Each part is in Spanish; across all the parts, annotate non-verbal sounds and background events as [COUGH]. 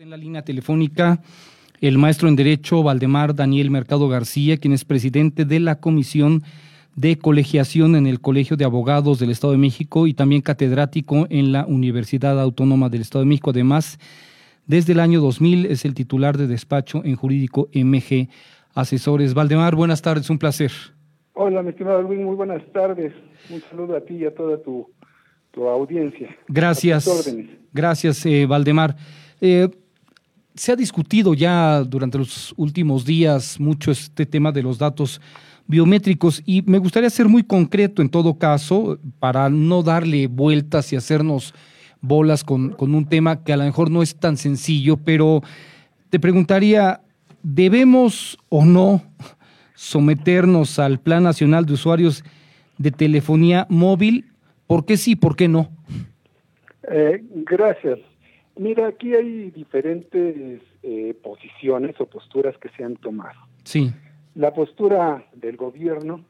Está en la línea telefónica el maestro en Derecho Valdemar Daniel Mercado García, quien es presidente de la Comisión de Colegiación en el Colegio de Abogados del Estado de México y también catedrático en la Universidad Autónoma del Estado de México. Además, desde el año 2000 es el titular de despacho en jurídico MG Asesores. Valdemar, buenas tardes, un placer. Hola, mi estimado Luis, muy buenas tardes. Un saludo a ti y a toda tu, audiencia. Gracias. Gracias, eh, Valdemar. Eh, se ha discutido ya durante los últimos días mucho este tema de los datos biométricos y me gustaría ser muy concreto en todo caso para no darle vueltas y hacernos bolas con, un tema que a lo mejor no es tan sencillo, pero te preguntaría, ¿debemos o no someternos al Plan Nacional de Usuarios de Telefonía Móvil? ¿Por qué sí, por qué no? Eh, gracias. Mira, aquí hay diferentes eh, posiciones o posturas que se han tomado. Sí. La postura del gobierno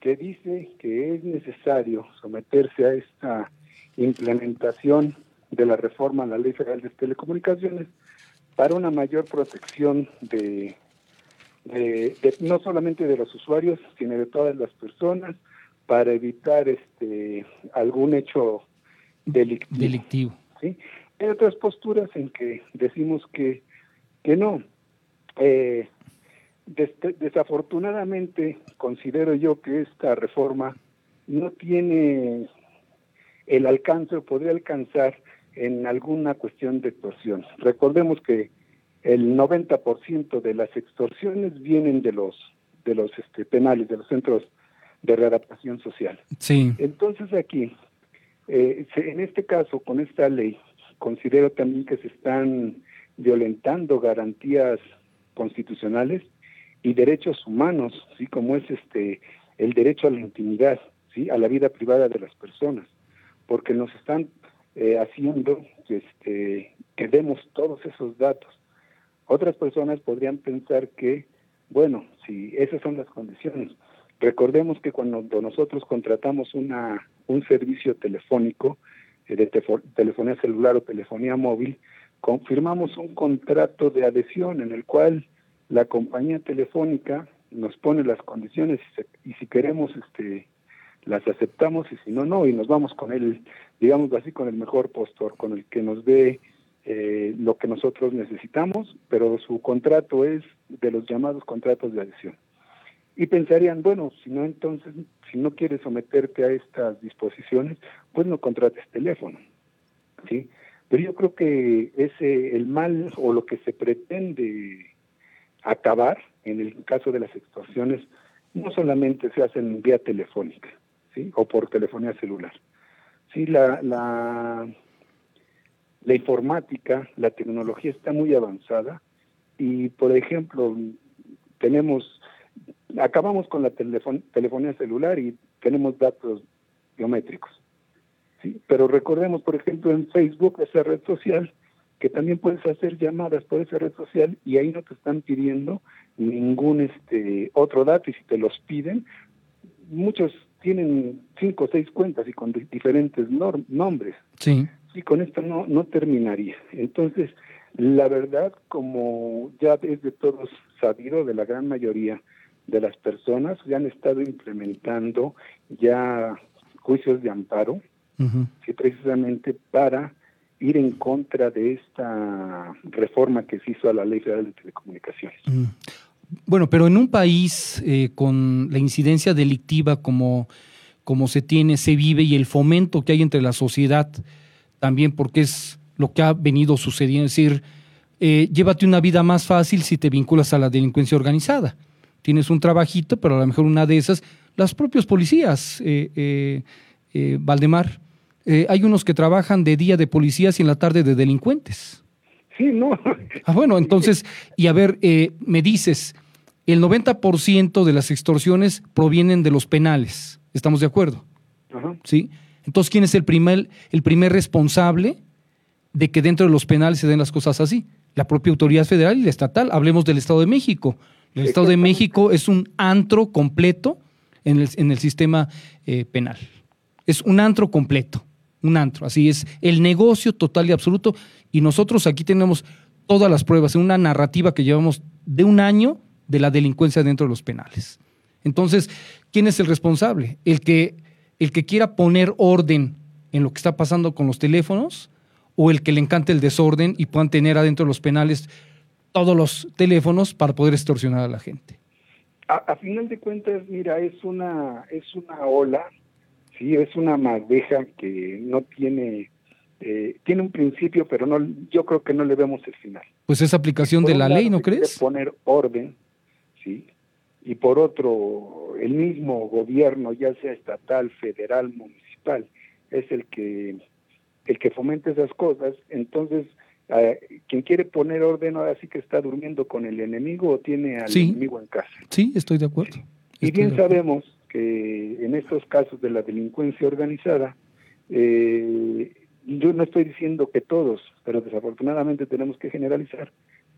que dice que es necesario someterse a esta implementación de la reforma a la Ley Federal de Telecomunicaciones para una mayor protección de, no solamente de los usuarios, sino de todas las personas, para evitar este algún hecho delictivo. delictivo. ¿sí? Hay otras posturas en que decimos que, que no. Eh, desafortunadamente considero yo que esta reforma no tiene el alcance o podría alcanzar en alguna cuestión de extorsión. Recordemos que el 90% de las extorsiones vienen de los de los este, penales, de los centros de readaptación social. Sí. Entonces aquí, eh, en este caso, con esta ley, considero también que se están violentando garantías constitucionales y derechos humanos, sí, como es este el derecho a la intimidad, sí, a la vida privada de las personas, porque nos están eh, haciendo este, que demos todos esos datos. Otras personas podrían pensar que, bueno, si esas son las condiciones, recordemos que cuando nosotros contratamos una un servicio telefónico, de telefonía celular o telefonía móvil, confirmamos un contrato de adhesión en el cual la compañía telefónica nos pone las condiciones y, si queremos este las aceptamos y si no no y nos vamos con el digamos así con el mejor postor con el que nos dé eh, lo que nosotros necesitamos pero su contrato es de los llamados contratos de adhesión y pensarían, bueno, si no entonces, si no quieres someterte a estas disposiciones, pues no contrates teléfono, ¿sí? Pero yo creo que ese, el mal o lo que se pretende acabar, en el caso de las extorsiones, no solamente se hacen vía telefónica, ¿sí? O por telefonía celular. Sí, la, la, la informática, la tecnología está muy avanzada y, por ejemplo, tenemos acabamos con la telefonía celular y tenemos datos biométricos. ¿sí? Pero recordemos, por ejemplo, en Facebook, esa red social, que también puedes hacer llamadas por esa red social y ahí no te están pidiendo ningún este otro dato y si te los piden, muchos tienen cinco o seis cuentas y con diferentes nombres. Sí. Y con esto no, no terminaría. Entonces, la verdad, como ya es de todos sabido, de la gran mayoría, de las personas ya han estado implementando ya juicios de amparo, precisamente para ir en contra de esta reforma que se hizo a la Ley Federal de Telecomunicaciones. Bueno, pero en un país eh, con la incidencia delictiva como, como se tiene, se vive y el fomento que hay entre la sociedad, también porque es lo que ha venido sucediendo, es decir, eh, llévate una vida más fácil si te vinculas a la delincuencia organizada tienes un trabajito, pero a lo mejor una de esas, las propios policías, eh, eh, eh, Valdemar, hay unos que trabajan de día de policías y en la tarde de delincuentes. Sí, no. Ah, bueno, entonces, y a ver, me dices, el 90% de las extorsiones provienen de los penales, ¿estamos de acuerdo? Ajá. ¿Sí? Entonces, ¿quién es el primer, el primer responsable de que dentro de los penales se den las cosas así? La propia autoridad federal y la estatal. Hablemos del Estado de México. El Estado de México es un antro completo en el, en el sistema eh, penal. Es un antro completo, un antro, así es, el negocio total y absoluto. Y nosotros aquí tenemos todas las pruebas en una narrativa que llevamos de un año de la delincuencia dentro de los penales. Entonces, ¿quién es el responsable? El que, el que quiera poner orden en lo que está pasando con los teléfonos o el que le encante el desorden y puedan tener adentro de los penales todos los teléfonos para poder extorsionar a la gente. A, final de cuentas, mira, es una, es una ola, sí, es una madeja que no tiene, eh, tiene un principio, pero no, yo creo que no le vemos el final. Pues es aplicación de la ley, ¿no crees? Poner orden, sí, y por otro, el mismo gobierno, ya sea estatal, federal, municipal, es el que el que fomenta esas cosas, entonces quien quiere poner orden ahora sí que está durmiendo con el enemigo o tiene al enemigo en casa. Sí, estoy de acuerdo. Y bien sabemos que en estos casos de la delincuencia organizada, eh, yo no estoy diciendo que todos, pero desafortunadamente tenemos que generalizar,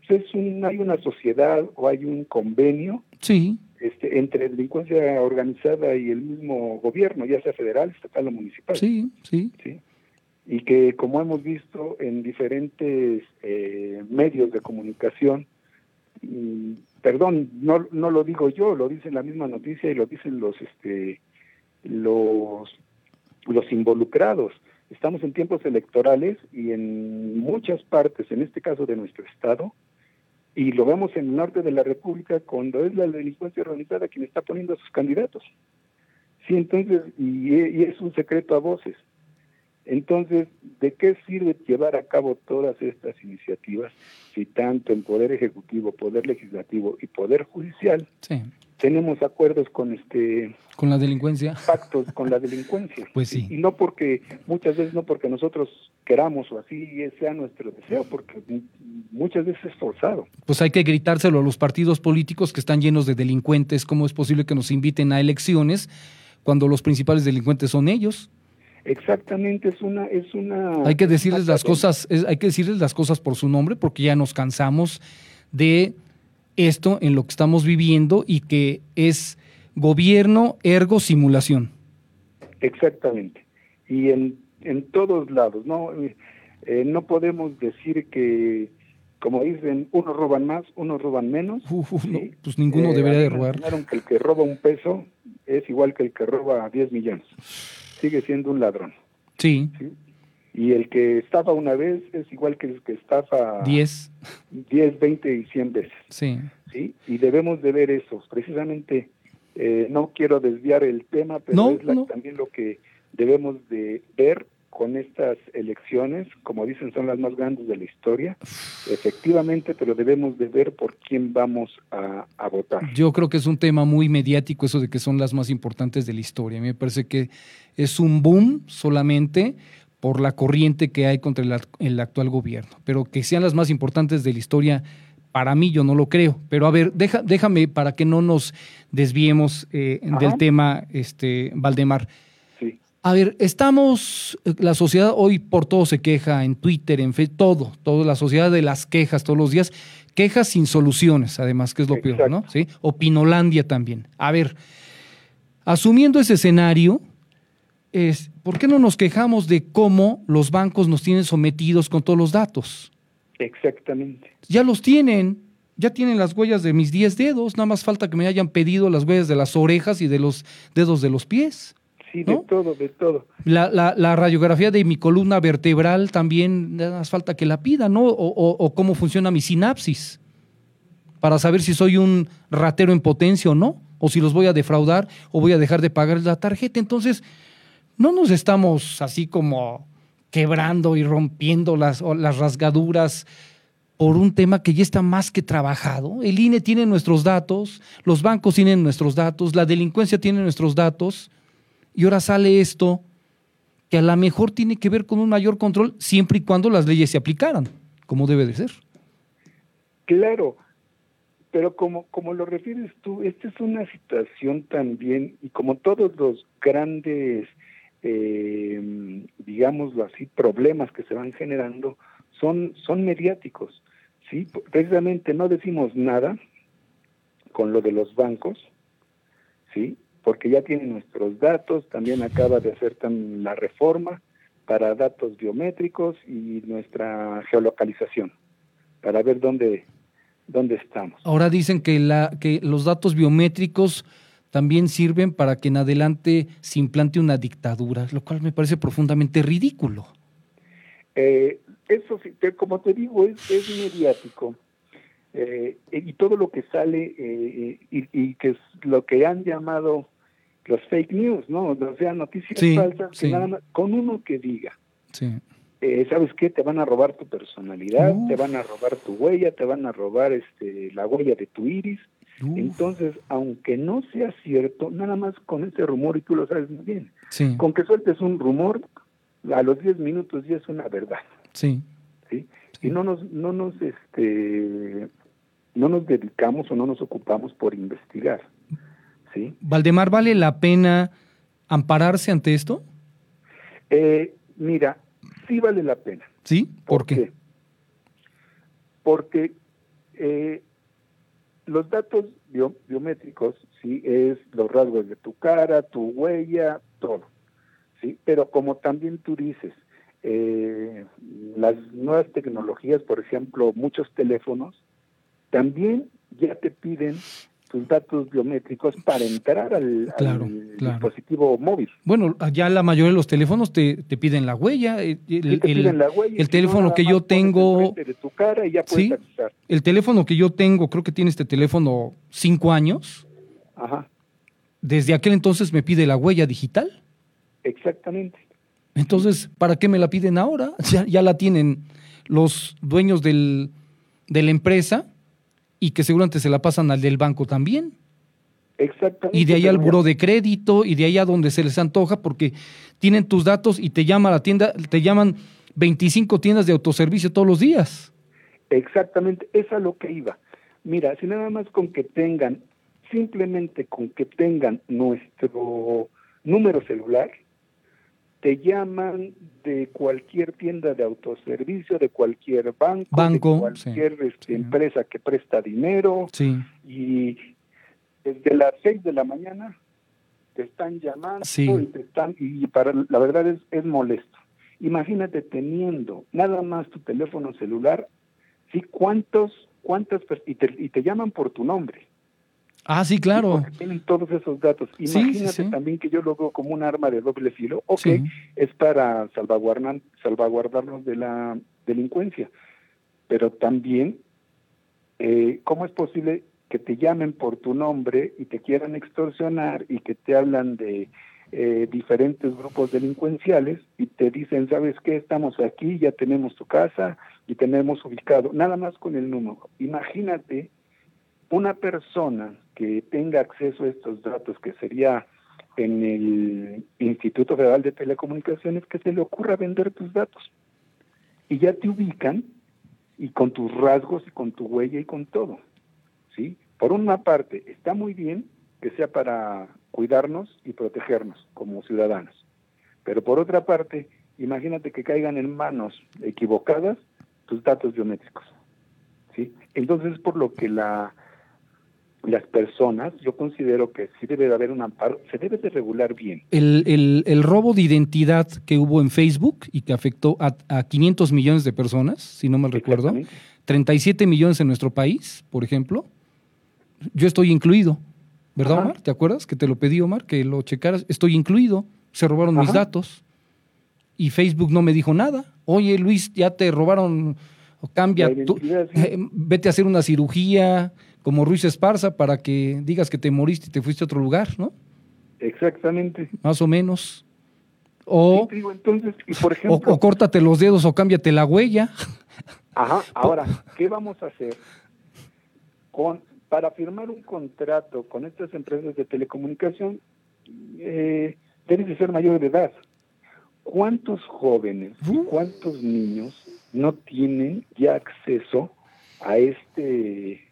pues es un, hay una sociedad o hay un convenio sí. este, entre delincuencia organizada y el mismo gobierno, ya sea federal, estatal o municipal. Sí, sí. ¿sí? Y que como hemos visto en diferentes eh, medios de comunicación, mm, perdón, no, no lo digo yo, lo dice la misma noticia y lo dicen los este los los involucrados. Estamos en tiempos electorales y en muchas partes, en este caso de nuestro estado, y lo vemos en el norte de la República cuando es la delincuencia organizada quien está poniendo a sus candidatos. Sí, entonces, y, y es un secreto a voces. Entonces, ¿de qué sirve llevar a cabo todas estas iniciativas si tanto en Poder Ejecutivo, Poder Legislativo y Poder Judicial tenemos acuerdos con este con la delincuencia pactos con la delincuencia [LAUGHS] pues sí. Y no porque muchas veces no porque nosotros queramos o así sea nuestro deseo porque muchas veces es forzado. Pues hay que gritárselo a los partidos políticos que están llenos de delincuentes. Cómo es posible que nos inviten a elecciones cuando los principales delincuentes son ellos Exactamente, es una, es una. Hay que decirles las cosas, hay que decirles las cosas por su nombre, porque ya nos cansamos de esto en lo que estamos viviendo y que es gobierno ergo simulación. Exactamente. Y en, en todos lados, ¿no? Eh, no podemos decir que, como dicen, unos roban más, unos roban menos. pues ninguno debería de robar. que el que roba un peso es igual que el que roba 10 millones sigue siendo un ladrón. Sí. Y el que estafa una vez es igual que el que estafa 10, 10 20 y 100 veces. Sí. ¿sí? Y debemos de ver eso. Precisamente, eh, no quiero desviar el tema, pero es también lo que debemos de ver con estas elecciones, como dicen, son las más grandes de la historia, efectivamente, pero debemos de ver por quién vamos a, votar. Yo creo que es un tema muy mediático eso de que son las más importantes de la historia. A mí me parece que es un boom solamente por la corriente que hay contra el, actual gobierno, pero que sean las más importantes de la historia, para mí yo no lo creo. Pero a ver, deja, déjame para que no nos desviemos eh, del tema, este, Valdemar. A ver, estamos, la sociedad hoy por todo se queja, en Twitter, en Facebook, todo, toda la sociedad de las quejas todos los días, quejas sin soluciones, además, que es lo peor, ¿no? ¿Sí? Opinolandia también. A ver, asumiendo ese escenario, es, ¿por qué no nos quejamos de cómo los bancos nos tienen sometidos con todos los datos? Exactamente. Ya los tienen, ya tienen las huellas de mis 10 dedos, nada más falta que me hayan pedido las huellas de las orejas y de los dedos de los pies. Sí, de todo, de todo. La, la, radiografía de mi columna vertebral también hace falta que la pida, ¿no? O, cómo funciona mi sinapsis para saber si soy un ratero en potencia o no, o si los voy a defraudar o voy a dejar de pagar la tarjeta. Entonces, no nos estamos así como quebrando y rompiendo las, las rasgaduras por un tema que ya está más que trabajado. El INE tiene nuestros datos, los bancos tienen nuestros datos, la delincuencia tiene nuestros datos y ahora sale esto que a lo mejor tiene que ver con un mayor control siempre y cuando las leyes se aplicaran, como debe de ser. Claro, pero como, como lo refieres tú, esta es una situación también, y como todos los grandes, eh, digámoslo así, problemas que se van generando, son, son mediáticos. ¿sí? Precisamente no decimos nada con lo de los bancos, ¿sí? Porque ya tiene nuestros datos, también acaba de hacer la reforma para datos biométricos y nuestra geolocalización. para ver dónde, dónde estamos. Ahora dicen que, la, que los datos biométricos también sirven para que en adelante se implante una dictadura, lo cual me parece profundamente ridículo. Eh, eso, como te digo, es, mediático. Eh, y todo lo que sale eh, y, que es lo que han llamado los fake news, ¿no? O sea, noticias falsas que nada más, con uno que diga, ¿sabes qué? Te van a robar tu personalidad, te van a robar tu huella, te van a robar este la huella de tu iris, entonces, aunque no sea cierto, nada más con ese rumor, y tú lo sabes muy bien, con que sueltes un rumor, a los 10 minutos ya es una verdad. Sí. ¿sí? Y no nos, no nos, este, no nos dedicamos o no nos ocupamos por investigar. ¿Sí? Valdemar, ¿vale la pena ampararse ante esto? Eh, mira, sí vale la pena. ¿Sí? ¿Por, qué? Porque eh, los datos biométricos, sí, es los rasgos de tu cara, tu huella, todo, sí, pero como también tú dices, eh, las nuevas tecnologías, por ejemplo, muchos teléfonos, también ya te piden tus datos biométricos para entrar al, dispositivo móvil. Bueno, ya la mayoría de los teléfonos te, te piden la huella. El, el, teléfono que yo tengo... De tu cara y ya puedes El teléfono que yo tengo, creo que tiene este teléfono cinco años. Ajá. Desde aquel entonces me pide la huella digital. Exactamente. Entonces, ¿para qué me la piden ahora? [LAUGHS] Ya, ya la tienen los dueños del, de la empresa y que seguramente se la pasan al del banco también. Exactamente. Y de ahí al buro de crédito y de ahí a donde se les antoja porque tienen tus datos y te llama la tienda, te llaman 25 tiendas de autoservicio todos los días. Exactamente, es a lo que iba. Mira, si nada más con que tengan, simplemente con que tengan nuestro número celular, te llaman de cualquier tienda de autoservicio, de cualquier banco, de cualquier este, empresa que presta dinero y desde las seis de la mañana te están llamando y te están y para la verdad es, es molesto. Imagínate teniendo nada más tu teléfono celular, sí cuántos cuántas y te, y te llaman por tu nombre. Ah, sí, claro. tienen todos esos datos. Imagínate también que yo lo veo como un arma de doble filo. Ok, es para salvaguardar, salvaguardarnos de la delincuencia, pero también, eh, ¿cómo es posible que te llamen por tu nombre y te quieran extorsionar y que te hablan de eh, diferentes grupos delincuenciales y te dicen, ¿sabes qué? Estamos aquí, ya tenemos tu casa y tenemos ubicado, nada más con el número. Imagínate una persona que tenga acceso a estos datos, que sería en el Instituto Federal de Telecomunicaciones, que se le ocurra vender tus datos. Y ya te ubican y con tus rasgos y con tu huella y con todo. ¿sí? Por una parte, está muy bien que sea para cuidarnos y protegernos como ciudadanos. Pero por otra parte, imagínate que caigan en manos equivocadas tus datos biométricos. ¿sí? Entonces, por lo que la las personas, yo considero que sí debe de haber un amparo, se debe de regular bien. El, el, robo de identidad que hubo en Facebook y que afectó a, a 500 millones de personas, si no mal recuerdo, 37 millones en nuestro país, por ejemplo, yo estoy incluido, ¿verdad, Omar? ¿Te acuerdas que te lo pedí, Omar, que lo checaras? Estoy incluido, se robaron mis datos y Facebook no me dijo nada. Oye, Luis, ya te robaron, cambia, tu, eh, vete a hacer una cirugía como Ruiz Esparza para que digas que te moriste y te fuiste a otro lugar, ¿no? Exactamente. Más o menos. O, entonces, por ejemplo, o, córtate los dedos o cámbiate la huella. Ajá, [LAUGHS] ahora, ¿qué vamos a hacer? Con, para firmar un contrato con estas empresas de telecomunicación, eh, tienes que ser mayor de edad. ¿Cuántos jóvenes y cuántos niños no tienen ya acceso a este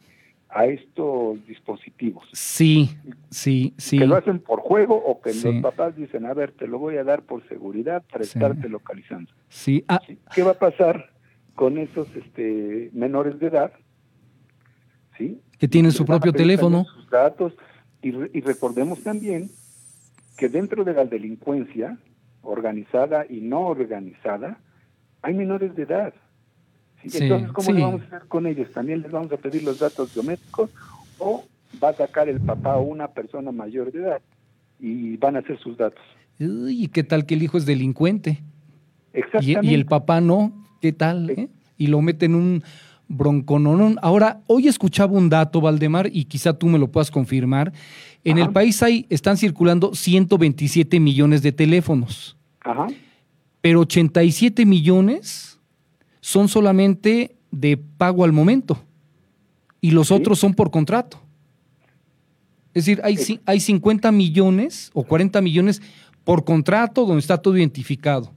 a estos dispositivos. Sí, sí, sí. Que lo hacen por juego o que los papás dicen, a ver, te lo voy a dar por seguridad para estarte localizando. Ah. Sí. ¿Qué va a pasar con esos este, menores de edad? ¿Sí? Que tienen su propio teléfono. Sus datos. Y, y recordemos también que dentro de la delincuencia organizada y no organizada, hay menores de edad. Entonces, ¿cómo le vamos a hacer con ellos? ¿También les vamos a pedir los datos biométricos o va a sacar el papá o una persona mayor de edad y van a hacer sus datos? ¿Y qué tal que el hijo es delincuente? Exactamente. Y, el papá no, ¿qué tal? Eh? Y lo mete en un broncononón. Ahora, hoy escuchaba un dato, Valdemar, y quizá tú me lo puedas confirmar. En el país hay, están circulando 127 millones de teléfonos. Ajá. Pero 87 millones son solamente de pago al momento. Y los otros son por contrato. Es decir, hay, hay 50 millones o 40 millones por contrato donde está todo identificado.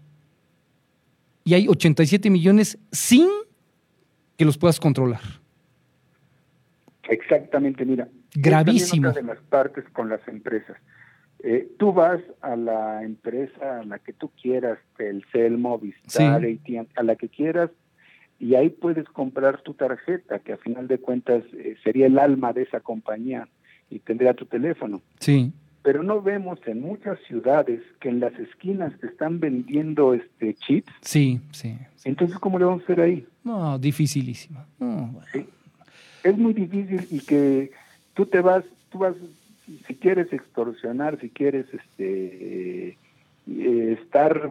Y hay 87 millones sin que los puedas controlar. Exactamente, mira. Gravísimo. De las partes con las empresas. Eh, tú vas a la empresa a la que tú quieras, el Cel, Movistar, a la que quieras, y ahí puedes comprar tu tarjeta, que a final de cuentas eh, sería el alma de esa compañía y tendría tu teléfono. Sí. Pero no vemos en muchas ciudades que en las esquinas te están vendiendo este chips. Sí, sí. Entonces, ¿cómo le vamos a hacer ahí? No, dificilísimo. Es muy difícil y que tú te vas, tú vas, si quieres extorsionar, si quieres este eh, estar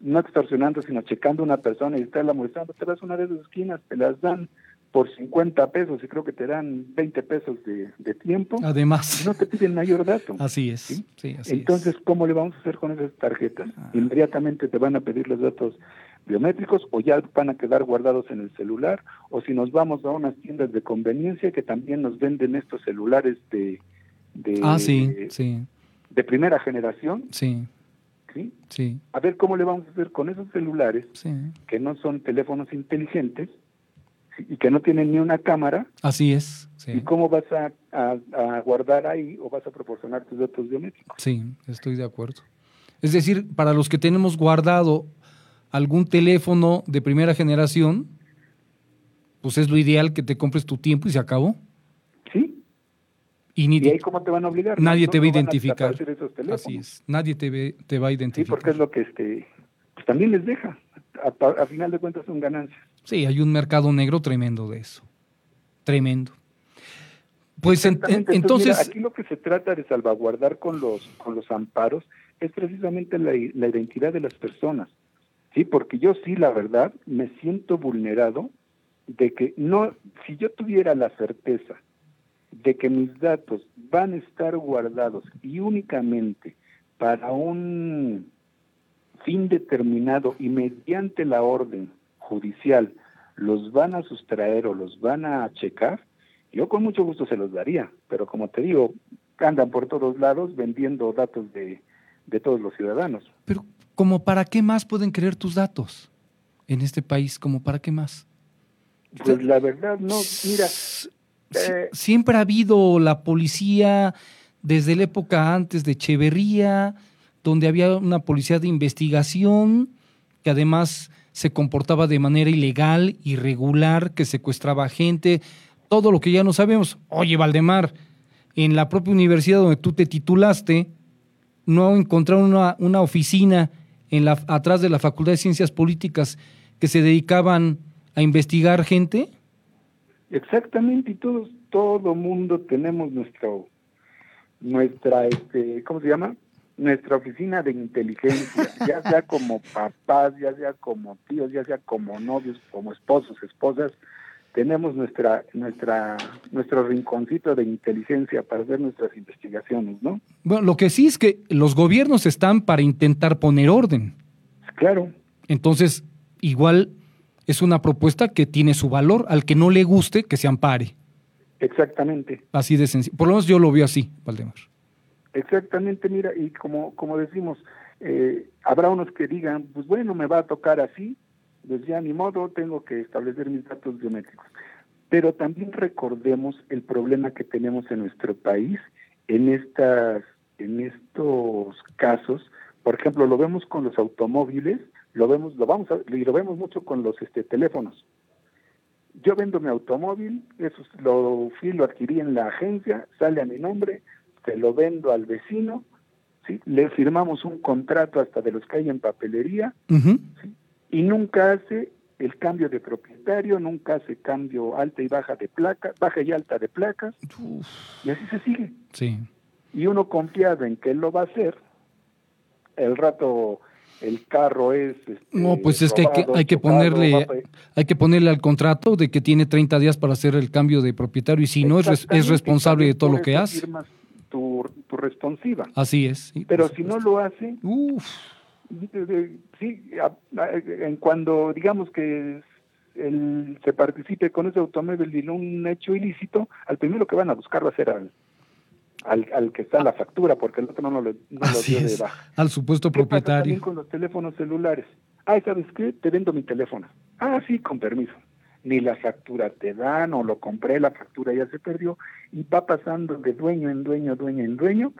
no extorsionando, sino checando a una persona y estarla molestando, te vas a una de esas esquinas, te las dan por 50 pesos y creo que te dan 20 pesos de, tiempo. Además. No te piden mayor dato. Así es. ¿sí? Entonces, ¿cómo le vamos a hacer con esas tarjetas? Ah. Inmediatamente te van a pedir los datos biométricos o ya van a quedar guardados en el celular o si nos vamos a unas tiendas de conveniencia que también nos venden estos celulares de... de ah, sí, sí. De primera generación. Sí. ¿Sí? Sí. A ver cómo le vamos a hacer con esos celulares que no son teléfonos inteligentes y que no tienen ni una cámara. Así es. ¿Y cómo vas a, a, guardar ahí o vas a proporcionar tus datos biométricos? Sí, estoy de acuerdo. Es decir, para los que tenemos guardado algún teléfono de primera generación, pues es lo ideal que te compres tu tiempo y se acabó. Y, ni, ahí cómo te van a obligar? Nadie te va a identificar. Así es. Nadie te, te va a identificar. Sí, porque es lo que este, pues también les deja. A, a final de cuentas son ganancias. Sí, hay un mercado negro tremendo de eso. Tremendo. Pues entonces... aquí lo que se trata de salvaguardar con los, con los amparos es precisamente la, la identidad de las personas. Sí, porque yo sí, la verdad, me siento vulnerado de que no, si yo tuviera la certeza de que mis datos van a estar guardados y únicamente para un fin determinado y mediante la orden judicial los van a sustraer o los van a checar, yo con mucho gusto se los daría, pero como te digo, andan por todos lados vendiendo datos de, de todos los ciudadanos. Pero, ¿como para qué más pueden creer tus datos en este país? ¿Como para qué más? Pues la verdad, no, mira. Eh, siempre ha habido la policía desde la época antes de Echeverría, donde había una policía de investigación que además se comportaba de manera ilegal, irregular, que secuestraba gente, todo lo que ya no sabemos. Oye, Valdemar, en la propia universidad donde tú te titulaste, ¿no encontraron una, una oficina en la, atrás de la Facultad de Ciencias Políticas que se dedicaban a investigar gente? Exactamente, y todos, todo mundo tenemos nuestro, nuestra, este, ¿cómo se llama? nuestra oficina de inteligencia, [LAUGHS] ya sea como papás, ya sea como tíos, ya sea como novios, como esposos, esposas, tenemos nuestra, nuestra, nuestro rinconcito de inteligencia para hacer nuestras investigaciones, ¿no? Bueno, lo que sí es que los gobiernos están para intentar poner orden. Claro. Entonces, igual es una propuesta que tiene su valor, al que no le guste, que se ampare. Exactamente. Así de sencillo. Por lo menos yo lo veo así, Valdemar. Exactamente, mira, y como, como decimos, eh, habrá unos que digan, pues bueno, me va a tocar así, pues ya ni modo, tengo que establecer mis datos biométricos. Pero también recordemos el problema que tenemos en nuestro país en estas, en estos casos. Por ejemplo, lo vemos con los automóviles, lo vemos, lo vamos a, y lo vemos mucho con los este, teléfonos. Yo vendo mi automóvil, eso lo fui, lo adquirí en la agencia, sale a mi nombre, se lo vendo al vecino, ¿sí? le firmamos un contrato hasta de los que hay en papelería, y nunca hace el cambio de propietario, nunca hace cambio alta y baja de placas, baja y alta de placas, y así se sigue. Sí. Y uno confiado en que él lo va a hacer, el rato el carro es este, no pues es que hay que, ponerle hay que ponerle al contrato de que tiene 30 días para hacer el cambio de propietario y si no es, es responsable de todo lo que hace tu, tu responsiva así es pero si no lo hace Uf. sí en cuando digamos que el, se participe con ese automóvil y un hecho ilícito al primero que van a buscar va a ser al al, al que está la factura, porque el otro no, lo, no lo dio de baja. Al supuesto propietario. también con los teléfonos celulares. Ay, ¿sabes qué? Te vendo mi teléfono. Ah, sí, con permiso. Ni la factura te dan, o lo compré, la factura ya se perdió, y va pasando de dueño en dueño, dueño en dueño,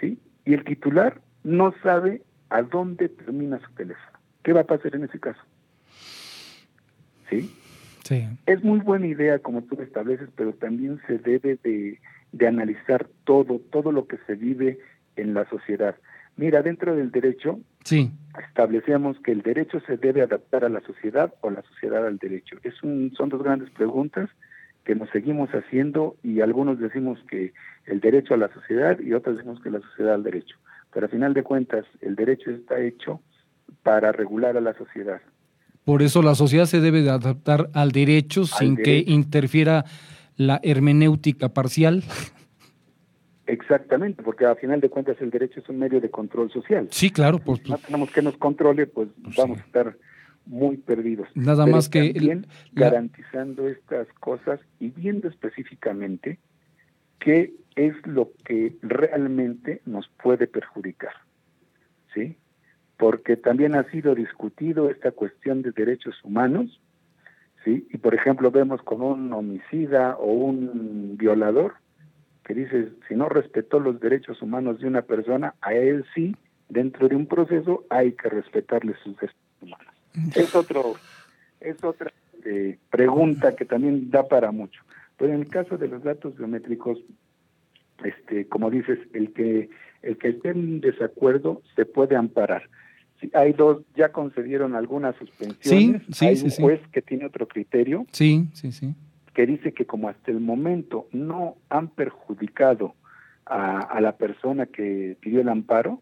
¿sí? Y el titular no sabe a dónde termina su teléfono. ¿Qué va a pasar en ese caso? ¿Sí? Sí. Es muy buena idea como tú estableces, pero también se debe de de analizar todo, todo lo que se vive en la sociedad. Mira, dentro del derecho sí. establecemos que el derecho se debe adaptar a la sociedad o la sociedad al derecho. Es un, son dos grandes preguntas que nos seguimos haciendo y algunos decimos que el derecho a la sociedad y otros decimos que la sociedad al derecho. Pero a final de cuentas, el derecho está hecho para regular a la sociedad. Por eso la sociedad se debe de adaptar al derecho sin que interfiera la hermenéutica parcial. Exactamente, porque a final de cuentas el derecho es un medio de control social. Sí, claro. Pues, si no tenemos que nos controle, pues, pues vamos a estar muy perdidos. Nada más que... También garantizando estas cosas y viendo específicamente qué es lo que realmente nos puede perjudicar. ¿Sí? Porque también ha sido discutido esta cuestión de derechos humanos ¿sí? Y por ejemplo vemos con un homicida o un violador que dice, si no respetó los derechos humanos de una persona, a él sí, dentro de un proceso hay que respetarle sus derechos humanos. Es otro, es otra eh, pregunta que también da para mucho. Pero en el caso de los datos biométricos, este, como dices, el que el que esté en desacuerdo se puede amparar hay dos, ya concedieron algunas suspensiones. Sí, hay un juez que tiene otro criterio. Sí, sí, sí. Que dice que como hasta el momento no han perjudicado a, la persona que pidió el amparo,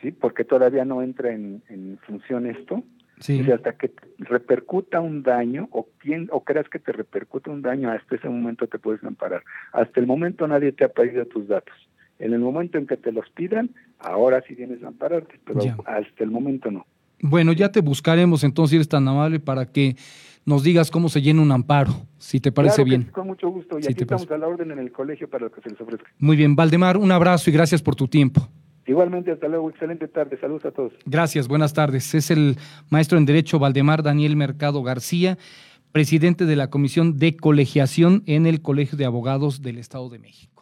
sí, porque todavía no entra en, función esto. Sí. hasta que repercuta un daño o, quien, o creas que te repercuta un daño, hasta ese momento te puedes amparar. Hasta el momento nadie te ha pedido tus datos. En el momento en que te los pidan, ahora sí vienes a ampararte, pero hasta el momento no. Bueno, ya te buscaremos entonces, si eres tan amable, para que nos digas cómo se llena un amparo, si te parece bien. con mucho gusto, y aquí estamos a la orden en el colegio para lo que se les ofrezca. Muy bien, Valdemar, un abrazo y gracias por tu tiempo. Igualmente, hasta luego, excelente tarde, saludos a todos. Gracias, buenas tardes. Es el maestro en Derecho Valdemar Daniel Mercado García, presidente de la Comisión de Colegiación en el Colegio de Abogados del Estado de México.